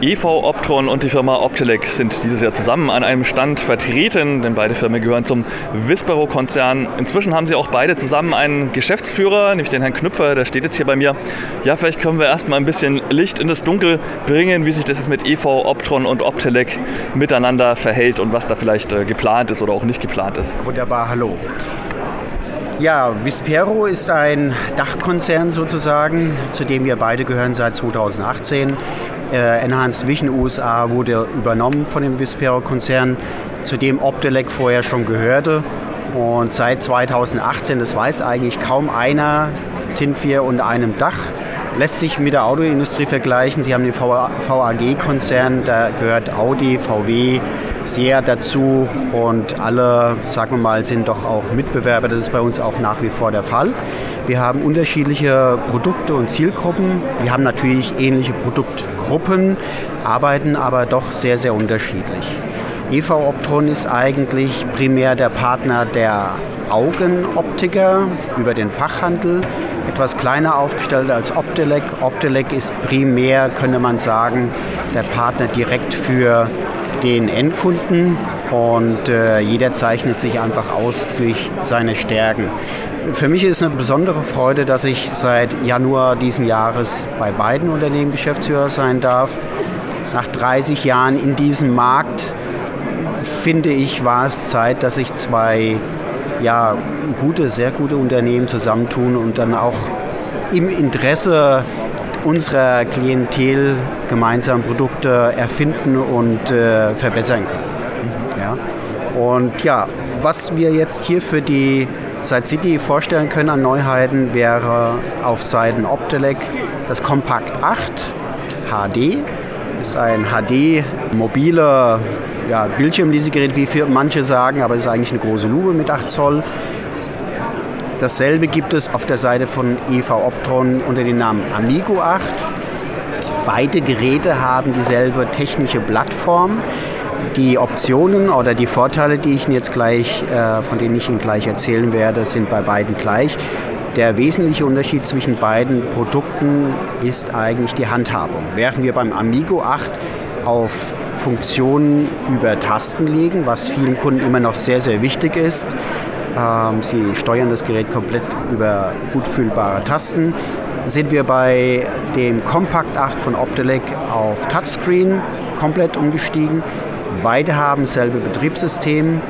EV Optron und die Firma Optelec sind dieses Jahr zusammen an einem Stand vertreten, denn beide Firmen gehören zum Vispero-Konzern. Inzwischen haben sie auch beide zusammen einen Geschäftsführer, nämlich den Herrn Knüpfer, der steht jetzt hier bei mir. Ja, vielleicht können wir erstmal ein bisschen Licht in das Dunkel bringen, wie sich das jetzt mit EV Optron und Optelec miteinander verhält und was da vielleicht äh, geplant ist oder auch nicht geplant ist. Wunderbar, hallo. Ja, Vispero ist ein Dachkonzern sozusagen, zu dem wir beide gehören seit 2018. Äh, Enhanced Vision USA wurde übernommen von dem Vispero-Konzern, zu dem Optelec vorher schon gehörte. Und seit 2018, das weiß eigentlich kaum einer, sind wir unter einem Dach. Lässt sich mit der Autoindustrie vergleichen. Sie haben den VAG-Konzern, da gehört Audi, VW, sehr dazu und alle, sagen wir mal, sind doch auch Mitbewerber. Das ist bei uns auch nach wie vor der Fall. Wir haben unterschiedliche Produkte und Zielgruppen. Wir haben natürlich ähnliche Produktgruppen, arbeiten aber doch sehr, sehr unterschiedlich. EV Optron ist eigentlich primär der Partner der Augenoptiker über den Fachhandel, etwas kleiner aufgestellt als Optelec. Optelec ist primär, könnte man sagen, der Partner direkt für den Endkunden und äh, jeder zeichnet sich einfach aus durch seine Stärken. Für mich ist eine besondere Freude, dass ich seit Januar diesen Jahres bei beiden Unternehmen Geschäftsführer sein darf. Nach 30 Jahren in diesem Markt finde ich, war es Zeit, dass sich zwei ja, gute, sehr gute Unternehmen zusammentun und dann auch im Interesse unserer Klientel gemeinsam Produkte erfinden und äh, verbessern können. Ja? Und ja, was wir jetzt hier für die Side City vorstellen können an Neuheiten wäre auf Seiten Optelec das Compact 8 HD. Ist ein HD mobile ja, Bildschirmlesegerät, wie manche sagen, aber ist eigentlich eine große Lupe mit 8 Zoll. Dasselbe gibt es auf der Seite von EV Optron unter dem Namen Amigo 8. Beide Geräte haben dieselbe technische Plattform. Die Optionen oder die Vorteile, die ich Ihnen jetzt gleich, äh, von denen ich Ihnen gleich erzählen werde, sind bei beiden gleich. Der wesentliche Unterschied zwischen beiden Produkten ist eigentlich die Handhabung. Während wir beim Amigo 8 auf Funktionen über Tasten legen, was vielen Kunden immer noch sehr, sehr wichtig ist, ähm, Sie steuern das Gerät komplett über gut fühlbare Tasten. Sind wir bei dem Compact 8 von Optelec auf Touchscreen komplett umgestiegen. Beide haben dasselbe Betriebssystem.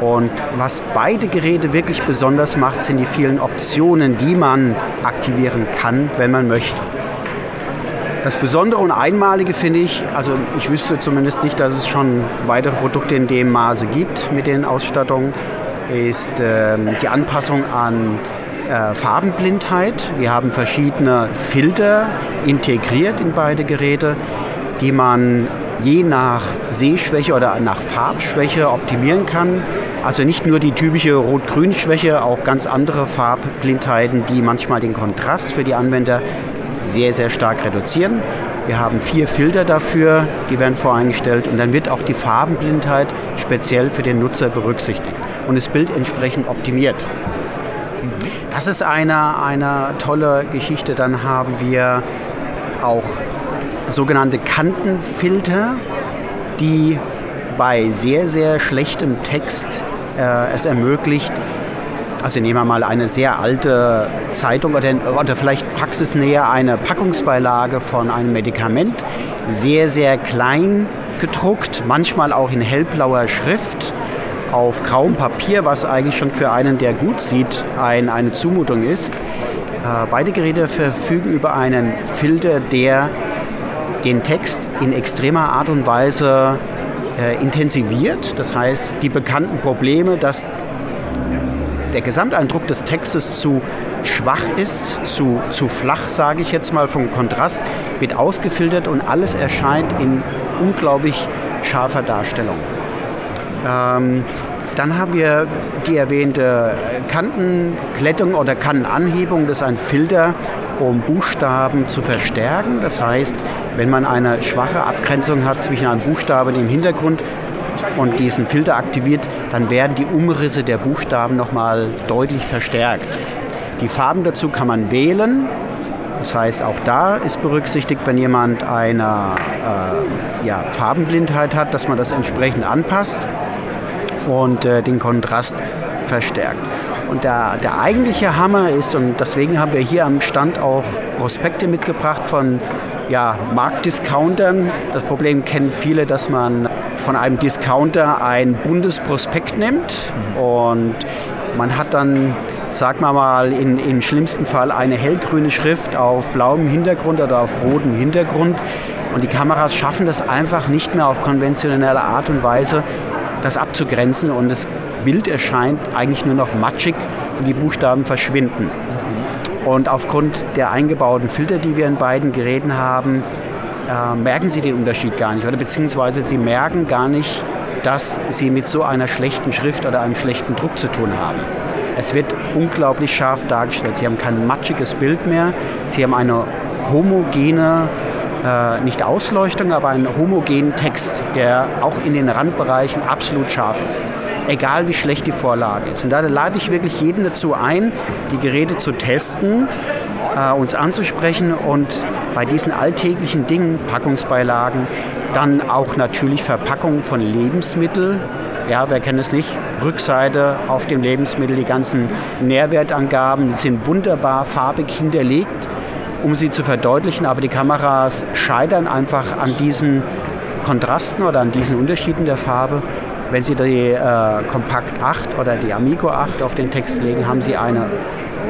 Und was beide Geräte wirklich besonders macht, sind die vielen Optionen, die man aktivieren kann, wenn man möchte. Das Besondere und Einmalige finde ich, also ich wüsste zumindest nicht, dass es schon weitere Produkte in dem Maße gibt mit den Ausstattungen, ist ähm, die Anpassung an äh, Farbenblindheit. Wir haben verschiedene Filter integriert in beide Geräte, die man je nach Sehschwäche oder nach Farbschwäche optimieren kann. Also nicht nur die typische Rot-Grün-Schwäche, auch ganz andere Farbblindheiten, die manchmal den Kontrast für die Anwender sehr, sehr stark reduzieren. Wir haben vier Filter dafür, die werden voreingestellt und dann wird auch die Farbenblindheit speziell für den Nutzer berücksichtigt und das Bild entsprechend optimiert. Das ist eine, eine tolle Geschichte. Dann haben wir auch sogenannte Kantenfilter, die bei sehr, sehr schlechtem Text äh, es ermöglicht, also nehmen wir mal eine sehr alte Zeitung oder, oder vielleicht praxisnäher eine Packungsbeilage von einem Medikament, sehr, sehr klein gedruckt, manchmal auch in hellblauer Schrift auf grauem Papier, was eigentlich schon für einen, der gut sieht, ein, eine Zumutung ist. Äh, beide Geräte verfügen über einen Filter, der den Text in extremer Art und Weise äh, intensiviert. Das heißt, die bekannten Probleme, dass der Gesamteindruck des Textes zu schwach ist, zu, zu flach, sage ich jetzt mal, vom Kontrast, wird ausgefiltert und alles erscheint in unglaublich scharfer Darstellung. Ähm, dann haben wir die erwähnte Kantenklettung oder Kantenanhebung. Das ist ein Filter, um Buchstaben zu verstärken. Das heißt, wenn man eine schwache Abgrenzung hat zwischen einem Buchstaben im Hintergrund und diesen Filter aktiviert, dann werden die Umrisse der Buchstaben nochmal deutlich verstärkt. Die Farben dazu kann man wählen. Das heißt, auch da ist berücksichtigt, wenn jemand eine äh, ja, Farbenblindheit hat, dass man das entsprechend anpasst und äh, den Kontrast verstärkt. Und der, der eigentliche Hammer ist, und deswegen haben wir hier am Stand auch Prospekte mitgebracht von ja, Marktdiscountern. Das Problem kennen viele, dass man von einem Discounter ein Bundesprospekt nimmt und man hat dann, sagen wir mal, in, im schlimmsten Fall eine hellgrüne Schrift auf blauem Hintergrund oder auf rotem Hintergrund. Und die Kameras schaffen das einfach nicht mehr auf konventionelle Art und Weise, das abzugrenzen und das Bild erscheint eigentlich nur noch matschig und die Buchstaben verschwinden. Und aufgrund der eingebauten Filter, die wir in beiden Geräten haben, äh, merken Sie den Unterschied gar nicht. Oder beziehungsweise Sie merken gar nicht, dass Sie mit so einer schlechten Schrift oder einem schlechten Druck zu tun haben. Es wird unglaublich scharf dargestellt. Sie haben kein matschiges Bild mehr. Sie haben eine homogene, äh, nicht Ausleuchtung, aber einen homogenen Text, der auch in den Randbereichen absolut scharf ist egal wie schlecht die Vorlage ist. Und da lade ich wirklich jeden dazu ein, die Geräte zu testen, äh, uns anzusprechen und bei diesen alltäglichen Dingen, Packungsbeilagen, dann auch natürlich Verpackungen von Lebensmitteln, ja, wer kennt es nicht? Rückseite auf dem Lebensmittel, die ganzen Nährwertangaben sind wunderbar farbig hinterlegt, um sie zu verdeutlichen. Aber die Kameras scheitern einfach an diesen Kontrasten oder an diesen Unterschieden der Farbe. Wenn Sie die äh, Kompakt 8 oder die Amigo 8 auf den Text legen, haben Sie eine,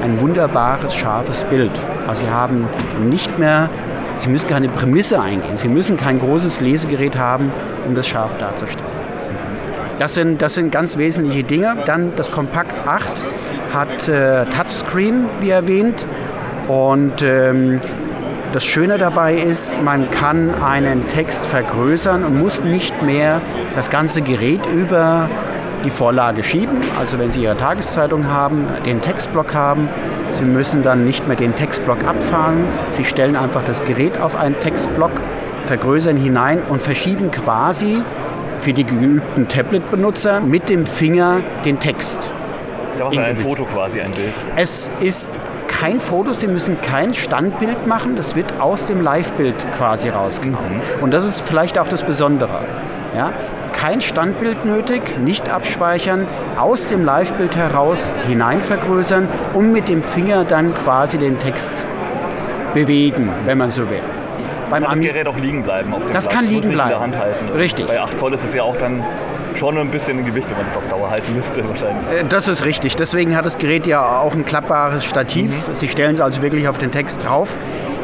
ein wunderbares, scharfes Bild. Also Sie haben nicht mehr, Sie müssen keine Prämisse eingehen. Sie müssen kein großes Lesegerät haben, um das scharf darzustellen. Das sind, das sind ganz wesentliche Dinge. Dann das Kompakt 8 hat äh, Touchscreen, wie erwähnt. Und ähm, das Schöne dabei ist, man kann einen Text vergrößern und muss nicht mehr das ganze Gerät über die Vorlage schieben. Also wenn Sie Ihre Tageszeitung haben, den Textblock haben, Sie müssen dann nicht mehr den Textblock abfahren. Sie stellen einfach das Gerät auf einen Textblock, vergrößern hinein und verschieben quasi für die geübten Tablet-Benutzer mit dem Finger den Text. Da macht ein Foto quasi ein Bild. Es ist kein Foto, Sie müssen kein Standbild machen, das wird aus dem Live-Bild quasi rausgenommen. Und das ist vielleicht auch das Besondere. Ja? Kein Standbild nötig, nicht abspeichern, aus dem Live-Bild heraus hinein vergrößern und mit dem Finger dann quasi den Text bewegen, wenn man so will. Beim kann das Gerät auch liegen bleiben Das Blatt. kann liegen bleiben. Richtig. Bei 8 Zoll ist es ja auch dann schon ein bisschen ein Gewicht, wenn man es auf Dauer halten müsste wahrscheinlich. Äh, das ist richtig. Deswegen hat das Gerät ja auch ein klappbares Stativ. Mhm. Sie stellen es also wirklich auf den Text drauf.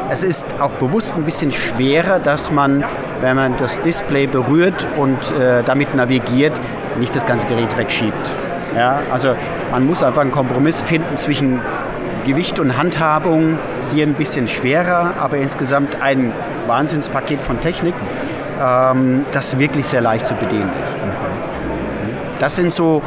Es ist auch bewusst ein bisschen schwerer, dass man, wenn man das Display berührt und äh, damit navigiert, nicht das ganze Gerät wegschiebt. Ja, also man muss einfach einen Kompromiss finden zwischen Gewicht und Handhabung. Hier ein bisschen schwerer, aber insgesamt ein Wahnsinnspaket von Technik ähm, das wirklich sehr leicht zu bedienen ist. Das sind so,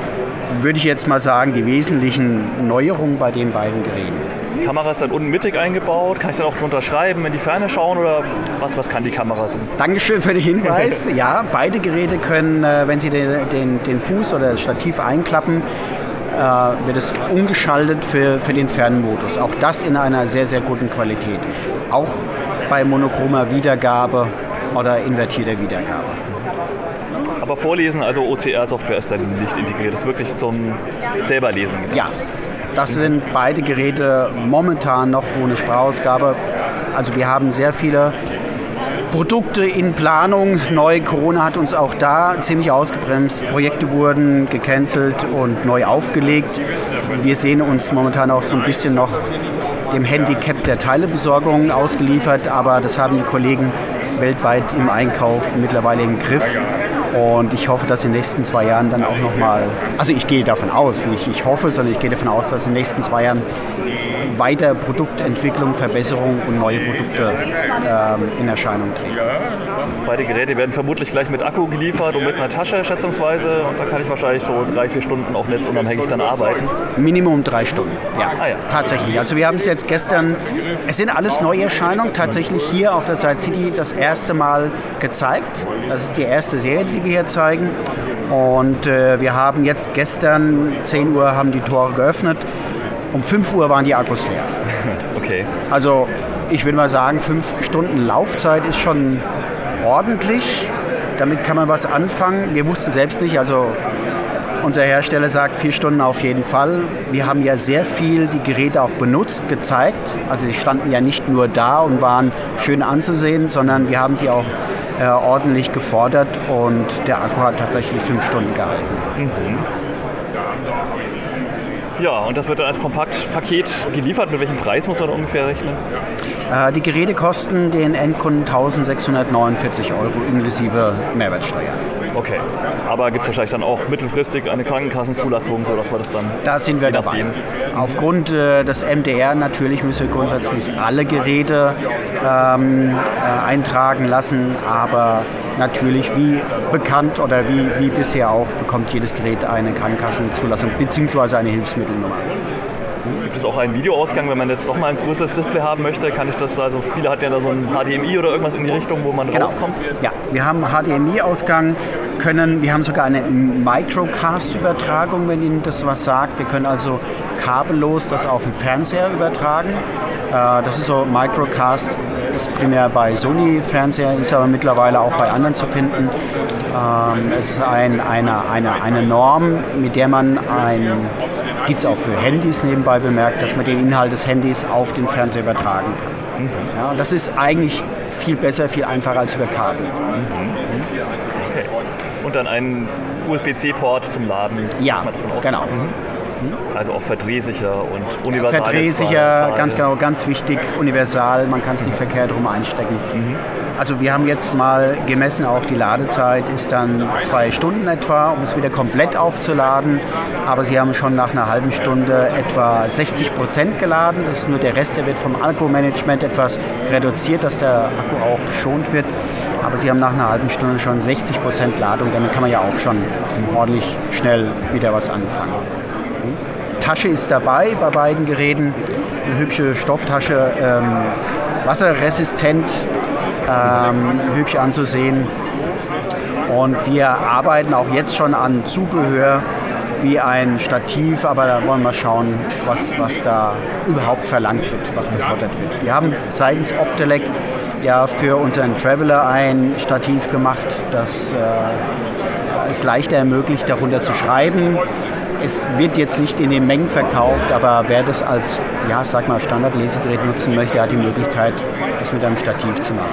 würde ich jetzt mal sagen, die wesentlichen Neuerungen bei den beiden Geräten. Die Kamera ist dann unten mittig eingebaut. Kann ich dann auch drunter schreiben, in die Ferne schauen oder was, was kann die Kamera so? Dankeschön für den Hinweis. ja, beide Geräte können, äh, wenn Sie den, den, den Fuß oder das Stativ einklappen, äh, wird es umgeschaltet für, für den Fernmodus. Auch das in einer sehr, sehr guten Qualität. Auch bei monochromer Wiedergabe oder invertierter Wiedergabe. Aber Vorlesen, also OCR-Software ist dann nicht integriert, das ist wirklich zum selberlesen. Gedacht. Ja, das sind beide Geräte momentan noch ohne Sprachausgabe. Also wir haben sehr viele Produkte in Planung. Neu Corona hat uns auch da ziemlich ausgebremst. Projekte wurden gecancelt und neu aufgelegt. Wir sehen uns momentan auch so ein bisschen noch dem Handicap der Teilebesorgung ausgeliefert, aber das haben die Kollegen weltweit im Einkauf mittlerweile im Griff. Und ich hoffe, dass in den nächsten zwei Jahren dann auch nochmal, also ich gehe davon aus, nicht ich hoffe, sondern ich gehe davon aus, dass in den nächsten zwei Jahren weiter Produktentwicklung, Verbesserung und neue Produkte ähm, in Erscheinung treten. Beide Geräte werden vermutlich gleich mit Akku geliefert und mit einer Tasche schätzungsweise. Und da kann ich wahrscheinlich so drei, vier Stunden auch netzunabhängig dann arbeiten. Minimum drei Stunden, ja, Ah, ja. tatsächlich. Also wir haben es jetzt gestern, es sind alles Neuerscheinungen, tatsächlich hier auf der Side City das erste Mal gezeigt. Das ist die erste Serie, die wir hier zeigen. Und äh, wir haben jetzt gestern, 10 Uhr, haben die Tore geöffnet. Um 5 Uhr waren die Akkus leer. Okay. Also ich würde mal sagen, fünf Stunden Laufzeit ist schon ordentlich. Damit kann man was anfangen. Wir wussten selbst nicht, also unser Hersteller sagt vier Stunden auf jeden Fall. Wir haben ja sehr viel die Geräte auch benutzt, gezeigt. Also die standen ja nicht nur da und waren schön anzusehen, sondern wir haben sie auch äh, ordentlich gefordert und der Akku hat tatsächlich fünf Stunden gehalten. Ja, und das wird dann als Kompaktpaket geliefert. Mit welchem Preis muss man ungefähr rechnen? Äh, die Geräte kosten den Endkunden 1649 Euro inklusive Mehrwertsteuer. Okay. Aber gibt es wahrscheinlich dann auch mittelfristig eine Krankenkassenzulassung, sodass man das dann. Da sind wir dabei. Aufgrund äh, des MDR natürlich müssen wir grundsätzlich alle Geräte ähm, äh, eintragen lassen, aber natürlich wie bekannt oder wie, wie bisher auch bekommt jedes Gerät eine Krankenkassenzulassung bzw. eine Hilfsmittelnummer. Gibt es auch einen Videoausgang, wenn man jetzt doch mal ein größeres Display haben möchte? Kann ich das, also viele hatten ja da so ein HDMI oder irgendwas in die Richtung, wo man Genau. rauskommt? Ja, wir haben HDMI-Ausgang, können, wir haben sogar eine Microcast-Übertragung, wenn Ihnen das was sagt. Wir können also kabellos das auf den Fernseher übertragen. Äh, Das ist so Microcast, ist primär bei Sony-Fernseher, ist aber mittlerweile auch bei anderen zu finden. Ähm, Es ist ein, eine, eine, eine Norm, mit der man ein, gibt es auch für Handys nebenbei bemerkt, dass man den Inhalt des Handys auf den Fernseher übertragen kann. Ja, und das ist eigentlich viel besser, viel einfacher als über Kabel. Okay. Und dann einen USB-C-Port zum Laden. Ja, Kann man davon ausgehen. genau. Also auch verdrehsicher und universal. Verdrehsicher, ganz genau, ganz wichtig, universal, man kann es nicht verkehrt rum einstecken. Also wir haben jetzt mal gemessen, auch die Ladezeit ist dann zwei Stunden etwa, um es wieder komplett aufzuladen. Aber Sie haben schon nach einer halben Stunde etwa 60 Prozent geladen. Das ist nur der Rest, der wird vom Akkumanagement etwas reduziert, dass der Akku auch geschont wird. Aber Sie haben nach einer halben Stunde schon 60 Prozent Ladung. Damit kann man ja auch schon ordentlich schnell wieder was anfangen. Tasche ist dabei bei beiden Geräten. Eine hübsche Stofftasche, ähm, wasserresistent, ähm, hübsch anzusehen. Und wir arbeiten auch jetzt schon an Zubehör wie ein Stativ, aber da wollen wir schauen, was, was da überhaupt verlangt wird, was gefordert wird. Wir haben seitens Optelec ja für unseren Traveler ein Stativ gemacht, das äh, es leichter ermöglicht, darunter zu schreiben. Es wird jetzt nicht in den Mengen verkauft, aber wer das als ja, sag mal, Standardlesegerät nutzen möchte, hat die Möglichkeit, das mit einem Stativ zu machen.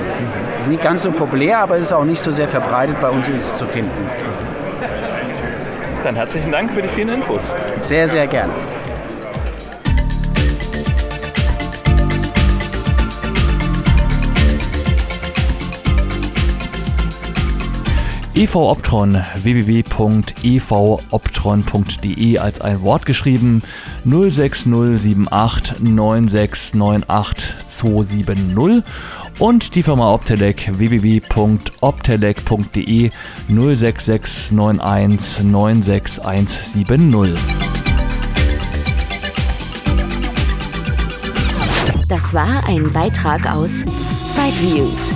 Ist nicht ganz so populär, aber ist auch nicht so sehr verbreitet. Bei uns ist es zu finden. Dann herzlichen Dank für die vielen Infos. Sehr, sehr gerne. EV Optron www.evoptron.de als ein Wort geschrieben 06078 9698270 und die Firma Optelec www.optelec.de 06691 96170. Das war ein Beitrag aus Sideviews,